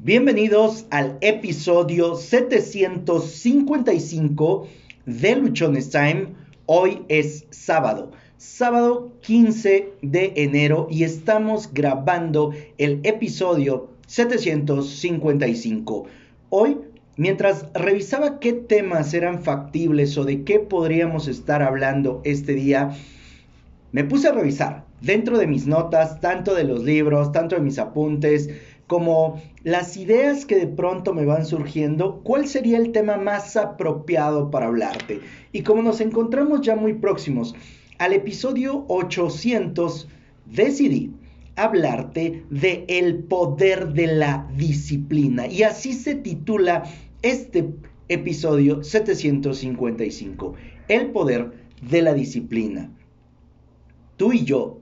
Bienvenidos al episodio 755 de Luchones Time. Hoy es sábado, sábado 15 de enero y estamos grabando el episodio 755. Hoy, mientras revisaba qué temas eran factibles o de qué podríamos estar hablando este día, me puse a revisar dentro de mis notas, tanto de los libros, tanto de mis apuntes, como las ideas que de pronto me van surgiendo, cuál sería el tema más apropiado para hablarte. Y como nos encontramos ya muy próximos al episodio 800, decidí hablarte de el poder de la disciplina. Y así se titula este episodio 755, el poder de la disciplina. Tú y yo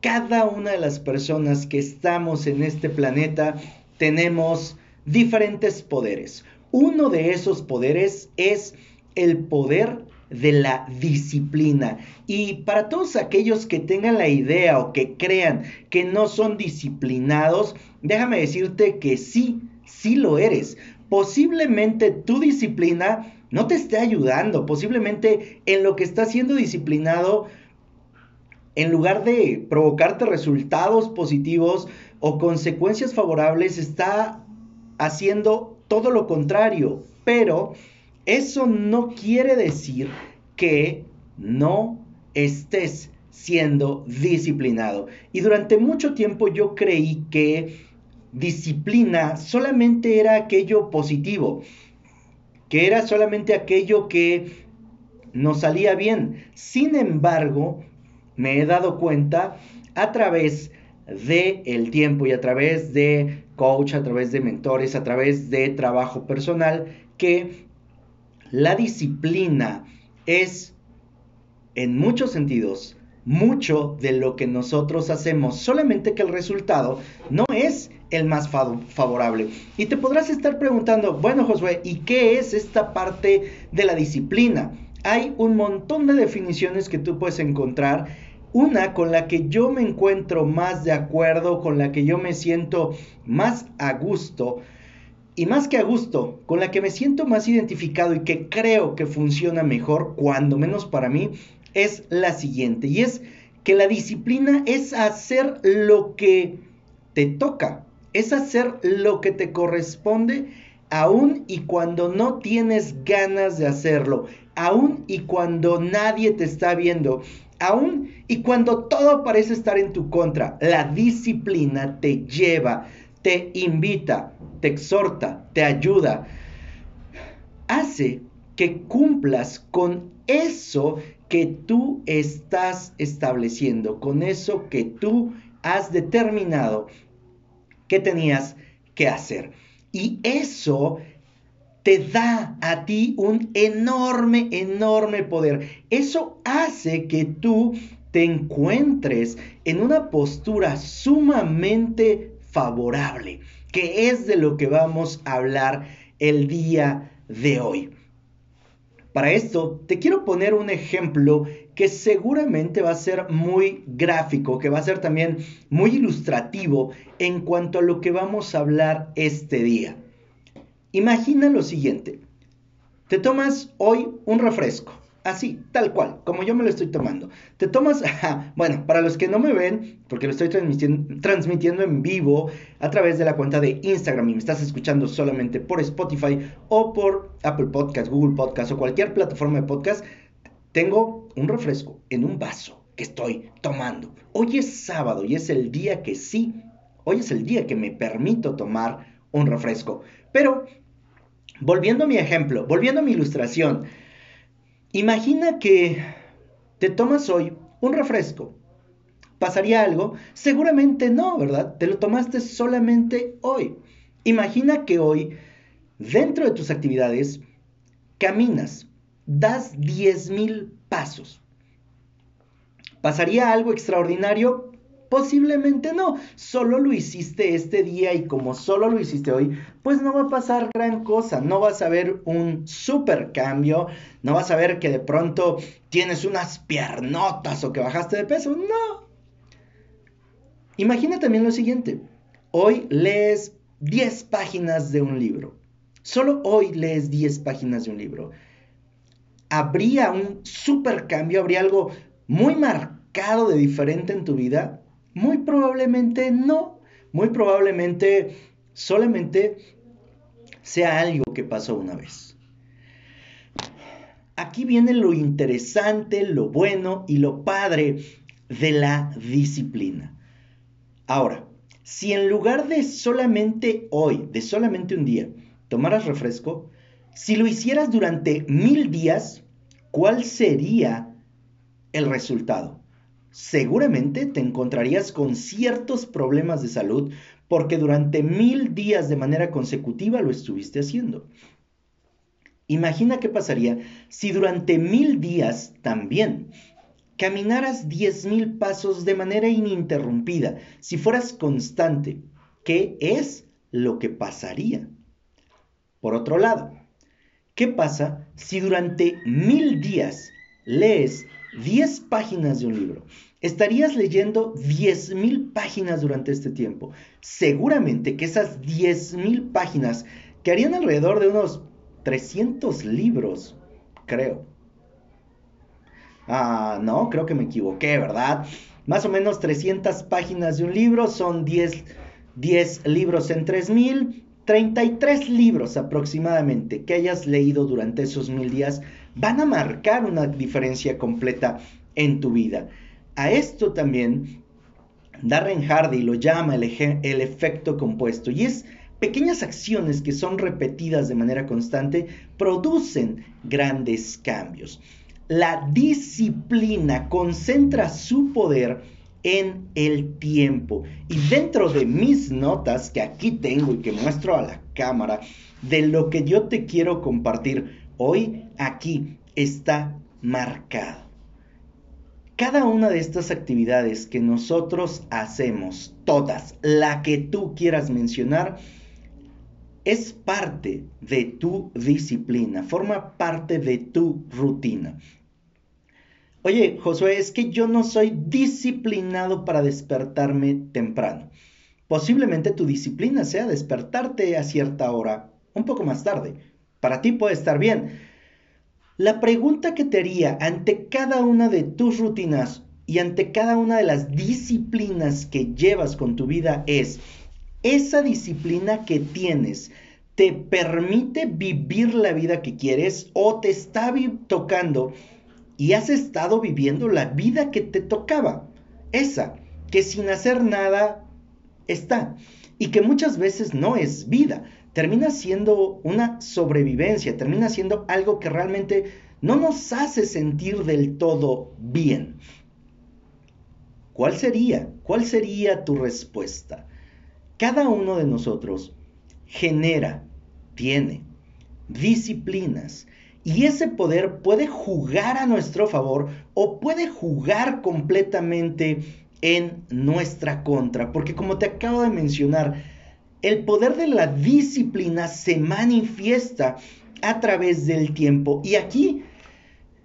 cada una de las personas que estamos en este planeta tenemos diferentes poderes. Uno de esos poderes es el poder de la disciplina. Y para todos aquellos que tengan la idea o que crean que no son disciplinados, déjame decirte que sí, sí lo eres. Posiblemente tu disciplina no te esté ayudando, posiblemente en lo que estás siendo disciplinado en lugar de provocarte resultados positivos o consecuencias favorables, está haciendo todo lo contrario. Pero eso no quiere decir que no estés siendo disciplinado. Y durante mucho tiempo yo creí que disciplina solamente era aquello positivo, que era solamente aquello que nos salía bien. Sin embargo, me he dado cuenta a través de el tiempo y a través de coach, a través de mentores, a través de trabajo personal, que la disciplina es en muchos sentidos mucho de lo que nosotros hacemos, solamente que el resultado no es el más favorable. Y te podrás estar preguntando, bueno Josué, ¿y qué es esta parte de la disciplina? Hay un montón de definiciones que tú puedes encontrar una con la que yo me encuentro más de acuerdo, con la que yo me siento más a gusto, y más que a gusto, con la que me siento más identificado y que creo que funciona mejor, cuando menos para mí, es la siguiente. Y es que la disciplina es hacer lo que te toca, es hacer lo que te corresponde, aun y cuando no tienes ganas de hacerlo, aun y cuando nadie te está viendo, aún y cuando todo parece estar en tu contra, la disciplina te lleva, te invita, te exhorta, te ayuda, hace que cumplas con eso que tú estás estableciendo, con eso que tú has determinado que tenías que hacer. Y eso te da a ti un enorme, enorme poder. Eso hace que tú te encuentres en una postura sumamente favorable, que es de lo que vamos a hablar el día de hoy. Para esto, te quiero poner un ejemplo que seguramente va a ser muy gráfico, que va a ser también muy ilustrativo en cuanto a lo que vamos a hablar este día. Imagina lo siguiente. Te tomas hoy un refresco, así, tal cual, como yo me lo estoy tomando. Te tomas, bueno, para los que no me ven, porque lo estoy transmitiendo, en vivo a través de la cuenta de Instagram y me estás escuchando solamente por Spotify o por Apple Podcast, Google Podcast o cualquier plataforma de podcast, tengo un refresco en un vaso que estoy tomando. Hoy es sábado y es el día que sí, hoy es el día que me permito tomar un refresco. Pero Volviendo a mi ejemplo, volviendo a mi ilustración, imagina que te tomas hoy un refresco. ¿Pasaría algo? Seguramente no, ¿verdad? Te lo tomaste solamente hoy. Imagina que hoy, dentro de tus actividades, caminas, das 10.000 pasos. ¿Pasaría algo extraordinario? Posiblemente no, solo lo hiciste este día y como solo lo hiciste hoy, pues no va a pasar gran cosa, no vas a ver un super cambio, no vas a ver que de pronto tienes unas piernotas o que bajaste de peso, no. Imagina también lo siguiente, hoy lees 10 páginas de un libro. Solo hoy lees 10 páginas de un libro. ¿Habría un super cambio? ¿Habría algo muy marcado de diferente en tu vida? Muy probablemente no. Muy probablemente solamente sea algo que pasó una vez. Aquí viene lo interesante, lo bueno y lo padre de la disciplina. Ahora, si en lugar de solamente hoy, de solamente un día, tomaras refresco, si lo hicieras durante mil días, ¿cuál sería el resultado? Seguramente te encontrarías con ciertos problemas de salud porque durante mil días de manera consecutiva lo estuviste haciendo. Imagina qué pasaría si durante mil días también caminaras diez mil pasos de manera ininterrumpida, si fueras constante. ¿Qué es lo que pasaría? Por otro lado, ¿qué pasa si durante mil días lees 10 páginas de un libro? Estarías leyendo 10.000 páginas durante este tiempo. Seguramente que esas 10.000 páginas que harían alrededor de unos 300 libros, creo. Ah, no, creo que me equivoqué, ¿verdad? Más o menos 300 páginas de un libro son 10, 10 libros en 3000, 33 libros aproximadamente que hayas leído durante esos mil días van a marcar una diferencia completa en tu vida. A esto también Darren Hardy lo llama el, efecto compuesto y es pequeñas acciones que son repetidas de manera constante producen grandes cambios. La disciplina concentra su poder en el tiempo. Y dentro de mis notas que aquí tengo y que muestro a la cámara, de lo que yo te quiero compartir hoy, aquí está marcado. Cada una de estas actividades que nosotros hacemos, todas, la que tú quieras mencionar, es parte de tu disciplina, forma parte de tu rutina. Oye, Josué, es que yo no soy disciplinado para despertarme temprano. Posiblemente tu disciplina sea despertarte a cierta hora, un poco más tarde. Para ti puede estar bien. La pregunta que te haría ante cada una de tus rutinas y ante cada una de las disciplinas que llevas con tu vida es, esa disciplina que tienes te permite vivir la vida que quieres o te está tocando y has estado viviendo la vida que te tocaba. Esa, que sin hacer nada está y que muchas veces no es vida, termina siendo una sobrevivencia, termina siendo algo que realmente no nos hace sentir del todo bien. ¿Cuál sería? ¿Cuál sería tu respuesta? Cada uno de nosotros genera, tiene disciplinas y ese poder puede jugar a nuestro favor o puede jugar completamente en nuestra contra. Porque como te acabo de mencionar, el poder de la disciplina se manifiesta a través del tiempo. Y aquí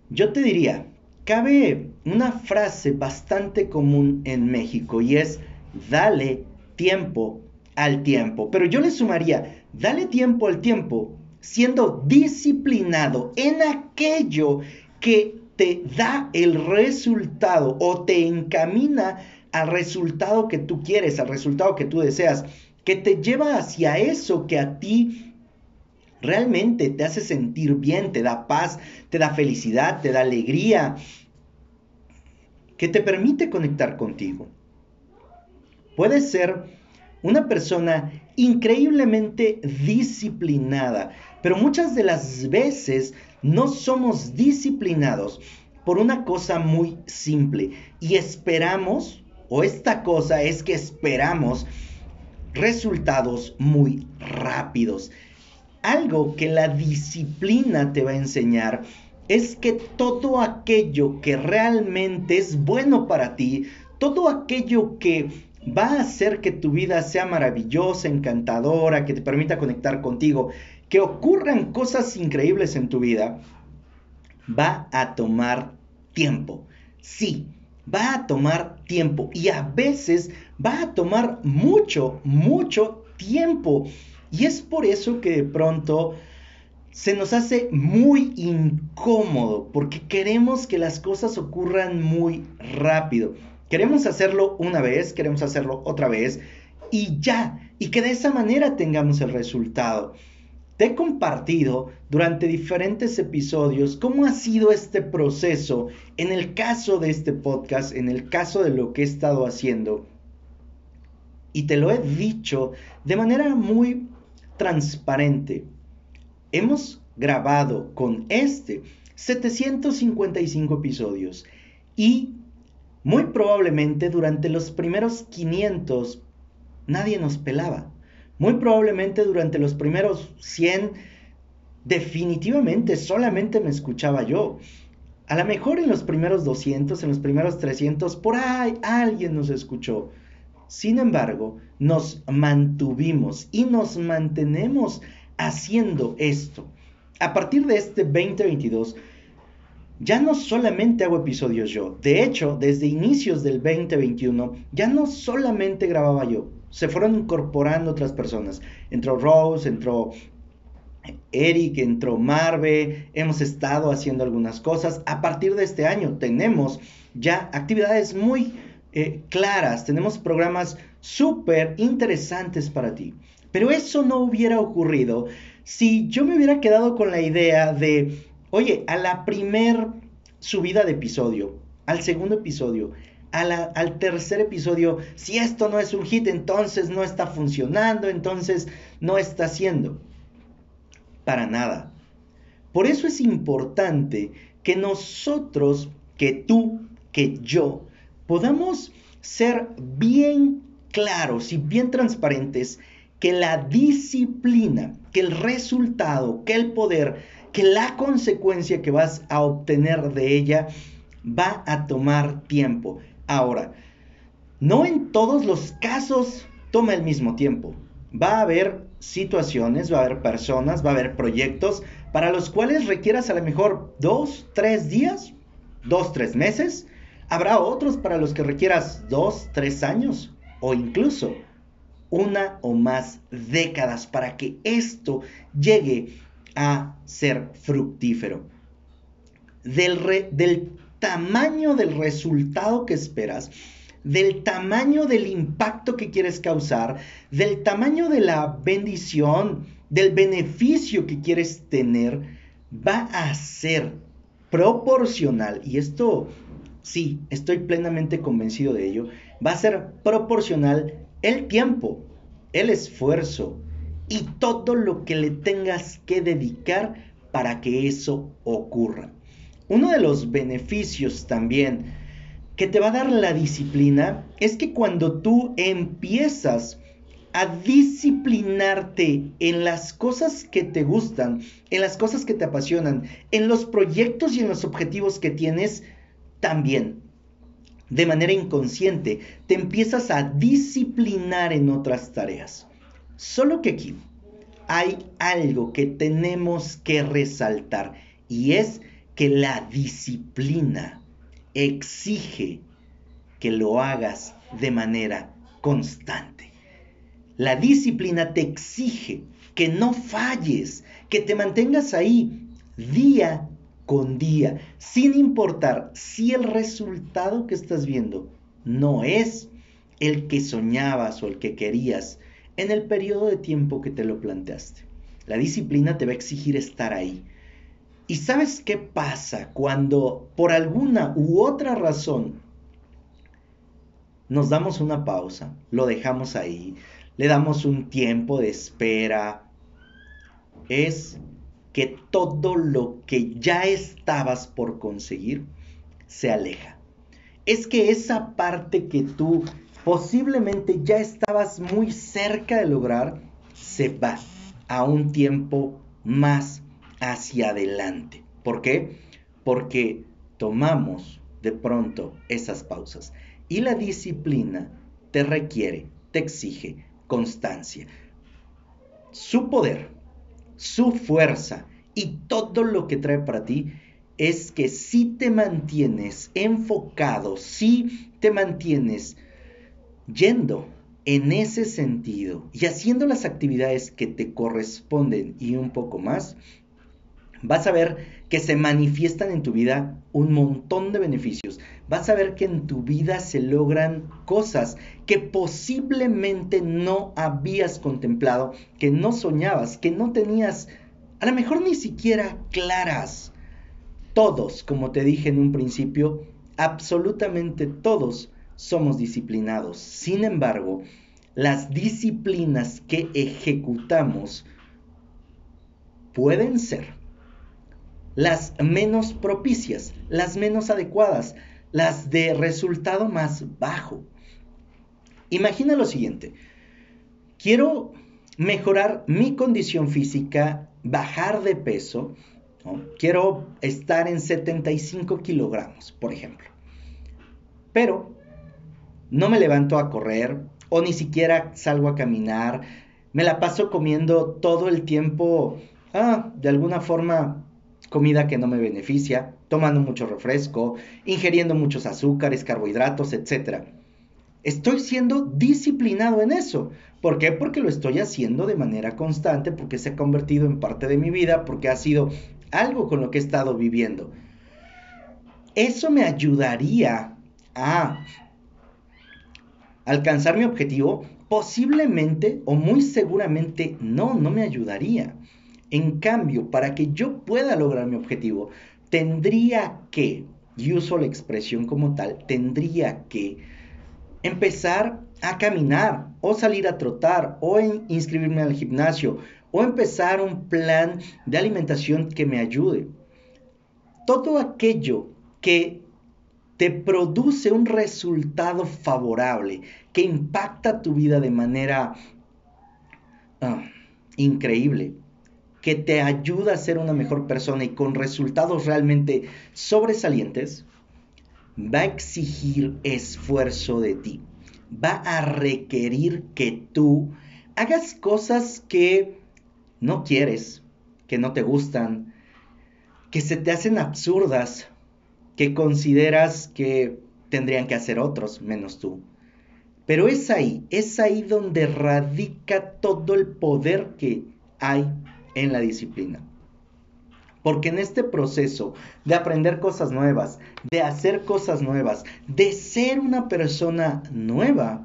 yo te diría, cabe una frase bastante común en México y es, dale tiempo al tiempo. Pero yo le sumaría, dale tiempo al tiempo siendo disciplinado en aquello que te da el resultado o te encamina al resultado que tú quieres, al resultado que tú deseas, que te lleva hacia eso que a ti realmente te hace sentir bien, te da paz, te da felicidad, te da alegría, que te permite conectar contigo. Puedes ser una persona increíblemente disciplinada, pero muchas de las veces no somos disciplinados por una cosa muy simple y esperamos, o esta cosa es que esperamos resultados muy rápidos. Algo que la disciplina te va a enseñar es que todo aquello que realmente es bueno para ti, todo aquello que va a hacer que tu vida sea maravillosa, encantadora, que te permita conectar contigo, que ocurran cosas increíbles en tu vida, va a tomar tiempo. Sí, va a tomar tiempo y a veces va a tomar mucho, mucho tiempo. Y es por eso que de pronto se nos hace muy incómodo, porque queremos que las cosas ocurran muy rápido. Queremos hacerlo una vez, queremos hacerlo otra vez y ya, y que de esa manera tengamos el resultado. Te he compartido durante diferentes episodios cómo ha sido este proceso en el caso de este podcast, en el caso de lo que he estado haciendo. Y te lo he dicho de manera muy transparente. Hemos grabado con este 755 episodios y muy probablemente durante los primeros 500 nadie nos pelaba. Muy probablemente durante los primeros 100 definitivamente solamente me escuchaba yo. A lo mejor en los primeros 200, en los primeros 300, por ahí alguien nos escuchó. Sin embargo, nos mantuvimos y nos mantenemos haciendo esto. A partir de este 2022, ya no solamente hago episodios yo. De hecho, desde inicios del 2021, ya no solamente grababa yo. Se fueron incorporando otras personas. Entró Rose, entró Eric, entró Marve. Hemos estado haciendo algunas cosas. A partir de este año tenemos ya actividades muy eh, claras. Tenemos programas súper interesantes para ti. Pero eso no hubiera ocurrido si yo me hubiera quedado con la idea de, oye, a la primer subida de episodio, al segundo episodio, al tercer episodio, si esto no es un hit, entonces no está funcionando, entonces no está haciendo. Para nada. Por eso es importante que nosotros, que tú, que yo, podamos ser bien claros y bien transparentes que la disciplina, que el resultado, que el poder, que la consecuencia que vas a obtener de ella va a tomar tiempo. Ahora, no en todos los casos toma el mismo tiempo. Va a haber situaciones, va a haber personas, va a haber proyectos para los cuales requieras a lo mejor dos, tres días, dos, tres meses. Habrá otros para los que requieras dos, tres años o incluso una o más décadas para que esto llegue a ser fructífero. Del, del tamaño del resultado que esperas, del tamaño del impacto que quieres causar, del tamaño de la bendición, del beneficio que quieres tener, va a ser proporcional. Y esto, sí, estoy plenamente convencido de ello. Va a ser proporcional el tiempo, el esfuerzo y todo lo que le tengas que dedicar para que eso ocurra. Uno de los beneficios también que te va a dar la disciplina es que cuando tú empiezas a disciplinarte en las cosas que te gustan, en las cosas que te apasionan, en los proyectos y en los objetivos que tienes, también de manera inconsciente, te empiezas a disciplinar en otras tareas. Solo que aquí hay algo que tenemos que resaltar y es que la disciplina exige que lo hagas de manera constante. La disciplina te exige que no falles, que te mantengas ahí día con día, sin importar si el resultado que estás viendo no es el que soñabas o el que querías en el periodo de tiempo que te lo planteaste. La disciplina te va a exigir estar ahí. ¿Y sabes qué pasa cuando por alguna u otra razón nos damos una pausa, lo dejamos ahí, le damos un tiempo de espera? Es que todo lo que ya estabas por conseguir se aleja. Es que esa parte que tú posiblemente ya estabas muy cerca de lograr se va a un tiempo más hacia adelante. ¿Por qué? Porque tomamos de pronto esas pausas. Y la disciplina te requiere, te exige constancia. Su poder su fuerza y todo lo que trae para ti es que si te mantienes enfocado, si te mantienes yendo en ese sentido y haciendo las actividades que te corresponden y un poco más, vas a ver que se manifiestan en tu vida un montón de beneficios. Vas a ver que en tu vida se logran cosas que posiblemente no habías contemplado, que no soñabas, que no tenías, a lo mejor ni siquiera claras. Todos, como te dije en un principio, absolutamente todos somos disciplinados. Sin embargo, las disciplinas que ejecutamos pueden ser las menos propicias, las menos adecuadas, las de resultado más bajo. Imagina lo siguiente, quiero mejorar mi condición física, bajar de peso, quiero estar en 75 kilogramos, por ejemplo, pero no me levanto a correr o ni siquiera salgo a caminar, me la paso comiendo todo el tiempo, ah, de alguna forma comida que no me beneficia, tomando mucho refresco, ingiriendo muchos azúcares, carbohidratos, etc. Estoy siendo disciplinado en eso. ¿Por qué? Porque lo estoy haciendo de manera constante, porque se ha convertido en parte de mi vida, porque ha sido algo con lo que he estado viviendo. Eso me ayudaría a alcanzar mi objetivo. Posiblemente o muy seguramente no, no me ayudaría. En cambio, para que yo pueda lograr mi objetivo, tendría que, y uso la expresión como tal, tendría que empezar a caminar o salir a trotar o inscribirme al gimnasio o empezar un plan de alimentación que me ayude. Todo aquello que te produce un resultado favorable, que impacta tu vida de manera ah, increíble, que te ayuda a ser una mejor persona y con resultados realmente sobresalientes, va a exigir esfuerzo de ti. Va a requerir que tú hagas cosas que no quieres, que no te gustan, que se te hacen absurdas, que consideras que tendrían que hacer otros menos tú. Pero es ahí, es ahí donde radica todo el poder que hay en la disciplina. Porque en este proceso de aprender cosas nuevas, de hacer cosas nuevas, de ser una persona nueva,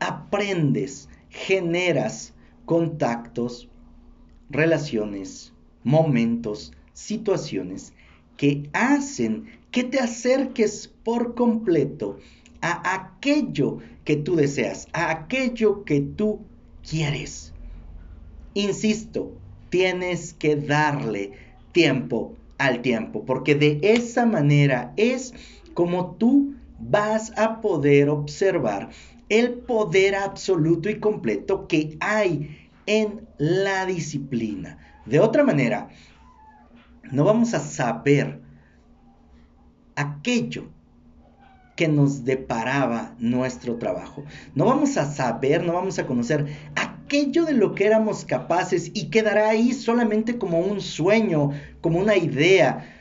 aprendes, generas contactos, relaciones, momentos, situaciones que hacen que te acerques por completo a aquello que tú deseas, a aquello que tú quieres. Insisto, tienes que darle tiempo al tiempo, porque de esa manera es como tú vas a poder observar el poder absoluto y completo que hay en la disciplina. De otra manera, no vamos a saber aquello que nos deparaba nuestro trabajo. No vamos a saber, no vamos a conocer de lo que éramos capaces y quedará ahí solamente como un sueño, como una idea,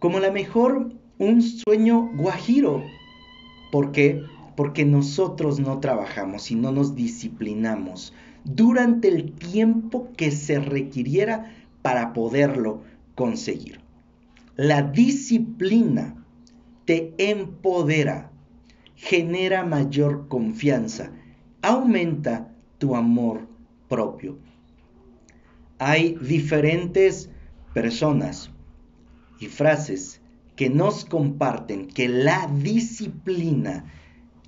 como a lo mejor un sueño guajiro. ¿Por qué? Porque nosotros no trabajamos y no nos disciplinamos durante el tiempo que se requiriera para poderlo conseguir. La disciplina te empodera, genera mayor confianza, aumenta tu amor propio. Hay diferentes personas y frases que nos comparten que la disciplina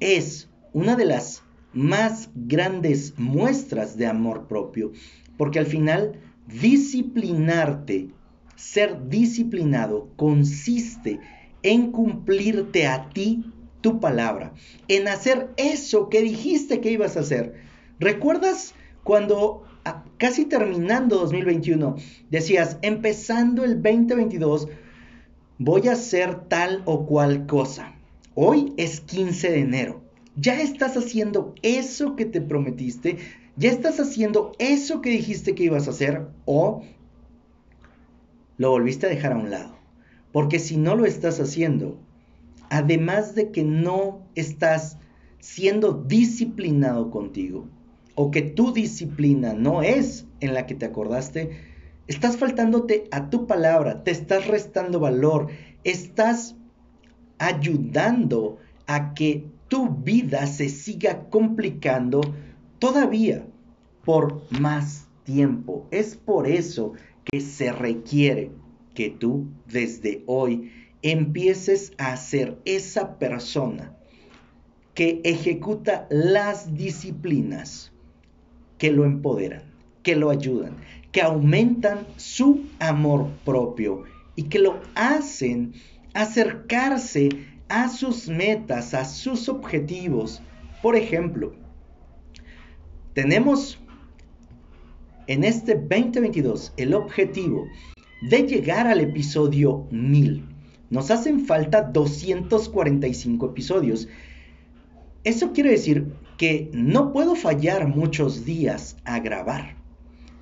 es una de las más grandes muestras de amor propio, porque al final disciplinarte, ser disciplinado consiste en cumplirte a ti tu palabra, en hacer eso que dijiste que ibas a hacer. ¿Recuerdas cuando casi terminando 2021 decías, empezando el 2022, voy a hacer tal o cual cosa? Hoy es 15 de enero. Ya estás haciendo eso que te prometiste, ya estás haciendo eso que dijiste que ibas a hacer o lo volviste a dejar a un lado. Porque si no lo estás haciendo, además de que no estás siendo disciplinado contigo o que tu disciplina no es en la que te acordaste, estás faltándote a tu palabra, te estás restando valor, estás ayudando a que tu vida se siga complicando todavía por más tiempo. Es por eso que se requiere que tú desde hoy empieces a ser esa persona que ejecuta las disciplinas que lo empoderan, que lo ayudan, que aumentan su amor propio y que lo hacen acercarse a sus metas, a sus objetivos. Por ejemplo, tenemos en este 2022 el objetivo de llegar al episodio 1000. Nos hacen falta 245 episodios. Eso quiere decir que no puedo fallar muchos días a grabar.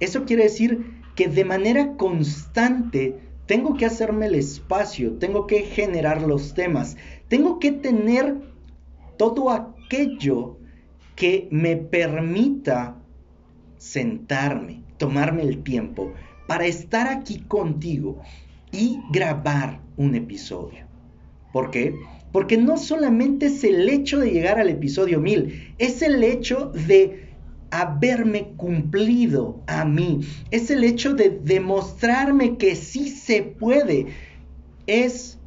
Eso quiere decir que de manera constante tengo que hacerme el espacio, tengo que generar los temas, tengo que tener todo aquello que me permita sentarme, tomarme el tiempo para estar aquí contigo y grabar un episodio. ¿Por qué? Porque no solamente es el hecho de llegar al episodio 1000, es el hecho de haberme cumplido a mí, es el hecho de demostrarme que sí se puede. Es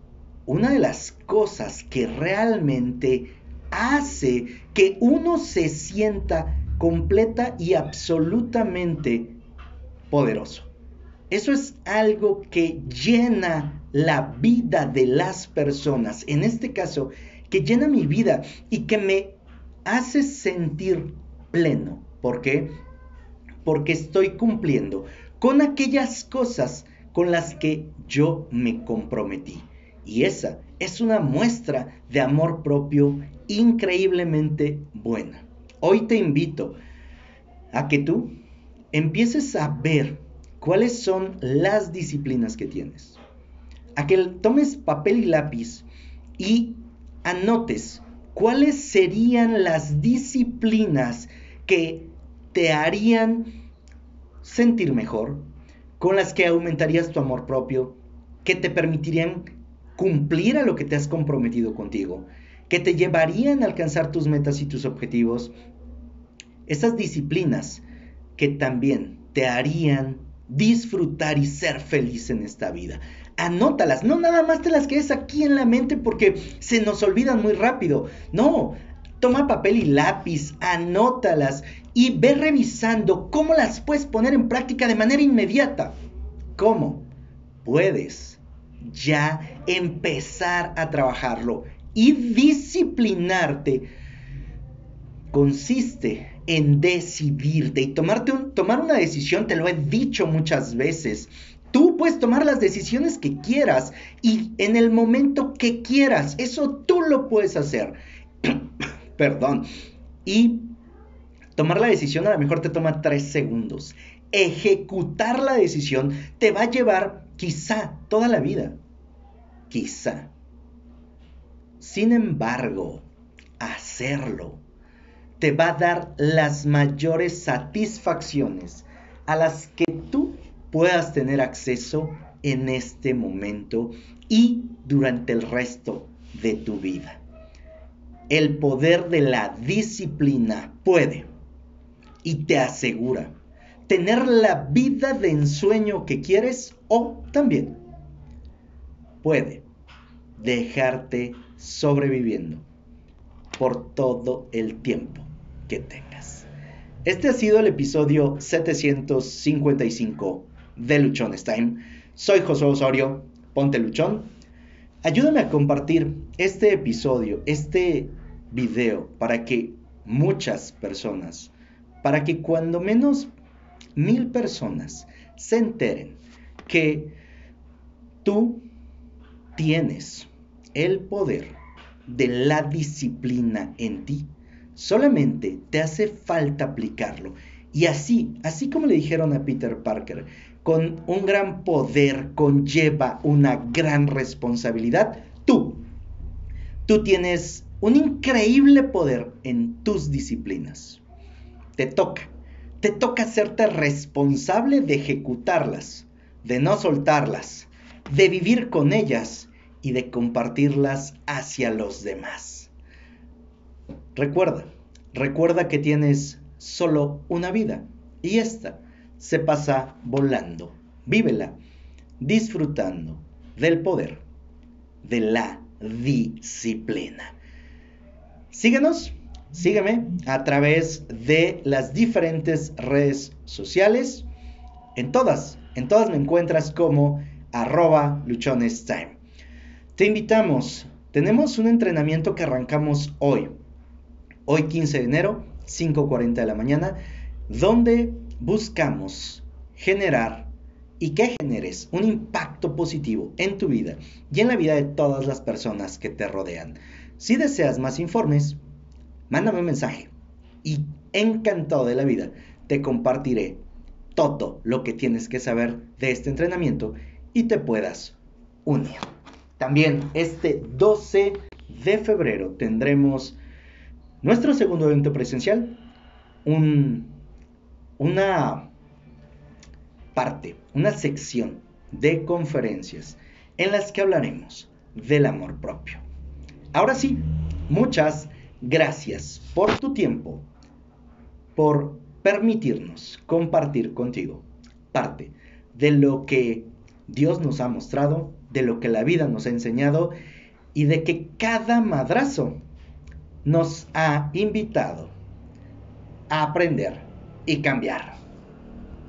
una de las cosas que realmente hace que uno se sienta completa y absolutamente poderoso. Eso es algo que llena la vida de las personas, en este caso, que llena mi vida y que me hace sentir pleno. ¿Por qué? Porque estoy cumpliendo con aquellas cosas con las que yo me comprometí. Y esa es una muestra de amor propio increíblemente buena. Hoy te invito a que tú empieces a ver cuáles son las disciplinas que tienes. A que tomes papel y lápiz y anotes cuáles serían las disciplinas que te harían sentir mejor, con las que aumentarías tu amor propio, que te permitirían cumplir a lo que te has comprometido contigo, que te llevarían a alcanzar tus metas y tus objetivos, esas disciplinas que también te harían disfrutar y ser feliz en esta vida. Anótalas, no nada más te las quedes aquí en la mente porque se nos olvidan muy rápido. No, toma papel y lápiz, anótalas y ve revisando cómo las puedes poner en práctica de manera inmediata. ¿Cómo? Puedes ya empezar a trabajarlo y disciplinarte. Consiste en decidirte y tomarte tomar una decisión, te lo he dicho muchas veces. Tú puedes tomar las decisiones que quieras y en el momento que quieras. Eso tú lo puedes hacer. Perdón. Y tomar la decisión a lo mejor te toma tres segundos. Ejecutar la decisión te va a llevar quizá toda la vida. Quizá. Sin embargo, hacerlo te va a dar las mayores satisfacciones a las que tú puedas tener acceso en este momento y durante el resto de tu vida. El poder de la disciplina puede y te asegura tener la vida de ensueño que quieres o también puede dejarte sobreviviendo por todo el tiempo que tengas. Este ha sido el episodio 755 de Luchón Time. Soy Josué Osorio, ponte luchón. Ayúdame a compartir este episodio, este video, para que muchas personas, para que cuando menos mil personas se enteren que tú tienes el poder de la disciplina en ti. Solamente te hace falta aplicarlo. Y así, así como le dijeron a Peter Parker, con un gran poder conlleva una gran responsabilidad. Tú, tú tienes un increíble poder en tus disciplinas. Te toca, te toca hacerte responsable de ejecutarlas, de no soltarlas, de vivir con ellas y de compartirlas hacia los demás. Recuerda, recuerda que tienes solo una vida y esta se pasa volando. Vívela disfrutando del poder de la disciplina. Síguenos, sígueme a través de las diferentes redes sociales. En todas, en todas me encuentras como arroba luchonestime. Te invitamos, tenemos un entrenamiento que arrancamos hoy, hoy 15 de enero, 5.40 de la mañana, donde buscamos generar y que generes un impacto positivo en tu vida y en la vida de todas las personas que te rodean. Si deseas más informes, mándame un mensaje y encantado de la vida te compartiré todo lo que tienes que saber de este entrenamiento y te puedas unir. También este 12 de febrero tendremos nuestro segundo evento presencial, un, una parte, una sección de conferencias en las que hablaremos del amor propio. Ahora sí, muchas gracias por tu tiempo, por permitirnos compartir contigo parte de lo que Dios nos ha mostrado, de lo que la vida nos ha enseñado y de que cada madrazo nos ha invitado a aprender y cambiar.